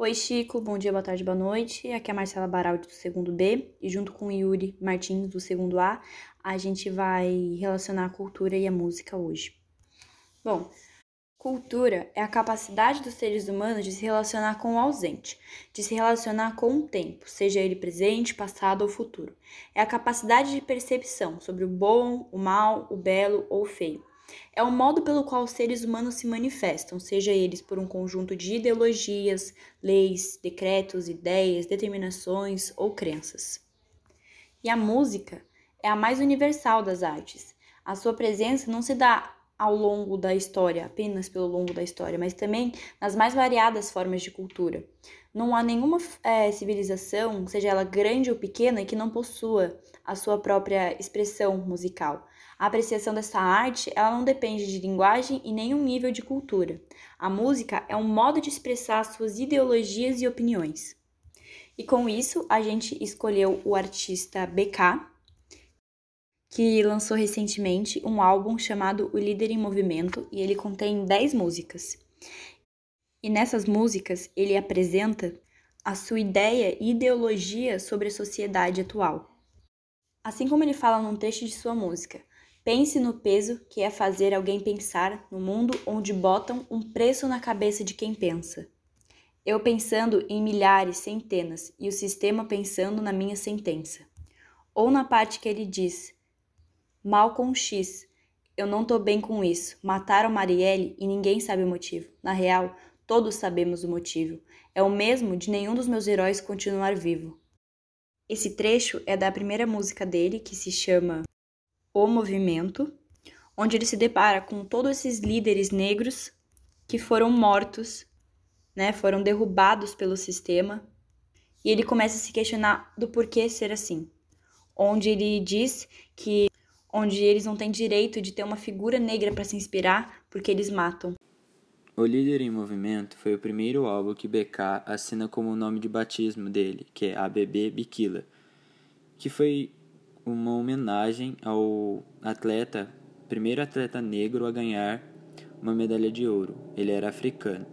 Oi, Chico, bom dia, boa tarde, boa noite. Aqui é a Marcela Baraldi do segundo B e junto com o Yuri Martins do segundo A, a gente vai relacionar a cultura e a música hoje. Bom, cultura é a capacidade dos seres humanos de se relacionar com o ausente, de se relacionar com o tempo, seja ele presente, passado ou futuro. É a capacidade de percepção sobre o bom, o mal, o belo ou o feio é o modo pelo qual os seres humanos se manifestam, seja eles por um conjunto de ideologias, leis, decretos, ideias, determinações ou crenças. E a música é a mais universal das artes. A sua presença não se dá ao longo da história, apenas pelo longo da história, mas também nas mais variadas formas de cultura. Não há nenhuma é, civilização, seja ela grande ou pequena, que não possua a sua própria expressão musical. A apreciação dessa arte, ela não depende de linguagem e nenhum nível de cultura. A música é um modo de expressar suas ideologias e opiniões. E com isso, a gente escolheu o artista BK, que lançou recentemente um álbum chamado O Líder em Movimento, e ele contém 10 músicas. E nessas músicas, ele apresenta a sua ideia e ideologia sobre a sociedade atual. Assim como ele fala num trecho de sua música, Pense no peso que é fazer alguém pensar no mundo onde botam um preço na cabeça de quem pensa. Eu pensando em milhares, centenas, e o sistema pensando na minha sentença. Ou na parte que ele diz: Mal com X, eu não tô bem com isso. Mataram Marielle e ninguém sabe o motivo. Na real, todos sabemos o motivo. É o mesmo de nenhum dos meus heróis continuar vivo. Esse trecho é da primeira música dele, que se chama o movimento, onde ele se depara com todos esses líderes negros que foram mortos, né, foram derrubados pelo sistema, e ele começa a se questionar do porquê ser assim. Onde ele diz que onde eles não têm direito de ter uma figura negra para se inspirar, porque eles matam. O Líder em Movimento foi o primeiro álbum que BK assina como o nome de batismo dele, que é ABB Bikila, que foi uma homenagem ao atleta, primeiro atleta negro a ganhar uma medalha de ouro. Ele era africano.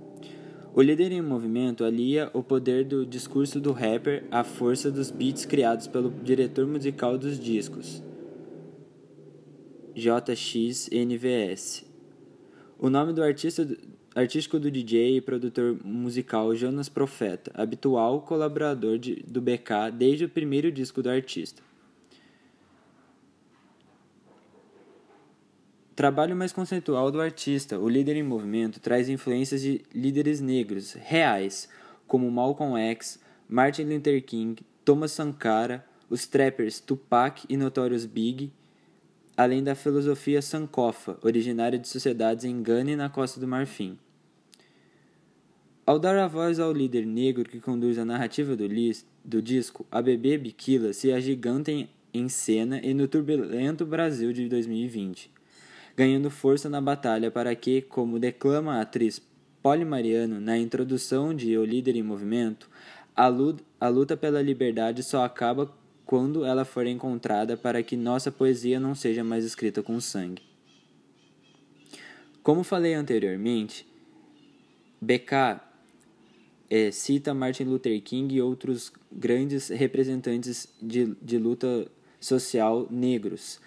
O líder em movimento alia o poder do discurso do rapper à força dos beats criados pelo diretor musical dos discos, JXNVS. O nome do artista artístico do DJ e produtor musical Jonas Profeta, habitual colaborador de, do BK desde o primeiro disco do artista. Trabalho mais conceitual do artista, o líder em movimento, traz influências de líderes negros reais, como Malcolm X, Martin Luther King, Thomas Sankara, os trappers Tupac e Notorious Big, além da filosofia Sankofa, originária de sociedades em Ghana e na Costa do Marfim. Ao dar a voz ao líder negro que conduz a narrativa do, do disco, a bebê Bikila se agiganta em, em cena e no turbulento Brasil de 2020 ganhando força na batalha para que, como declama a atriz Polly Mariano na introdução de O Líder em Movimento, a luta, pela liberdade só acaba quando ela for encontrada para que nossa poesia não seja mais escrita com sangue. Como falei anteriormente, BK é, cita Martin Luther King e outros grandes representantes de, de luta social negros,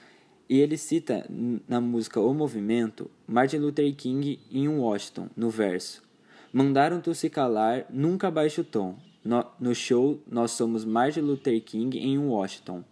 e ele cita na música O Movimento Martin Luther King em Washington, no verso: Mandaram tu se calar, nunca baixe o tom. No, no show, nós somos Martin Luther King em Washington.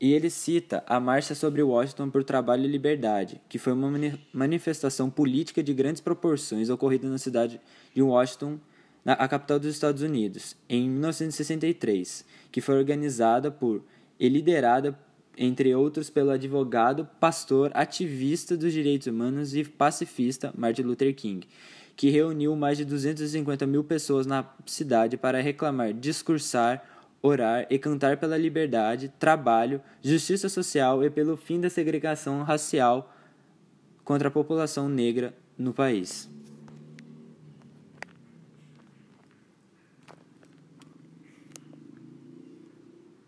E ele cita a Marcha sobre Washington por Trabalho e Liberdade, que foi uma manifestação política de grandes proporções ocorrida na cidade de Washington, na, a capital dos Estados Unidos, em 1963, que foi organizada por e liderada entre outros pelo advogado, pastor, ativista dos direitos humanos e pacifista Martin Luther King, que reuniu mais de 250 mil pessoas na cidade para reclamar, discursar, orar e cantar pela liberdade, trabalho, justiça social e pelo fim da segregação racial contra a população negra no país.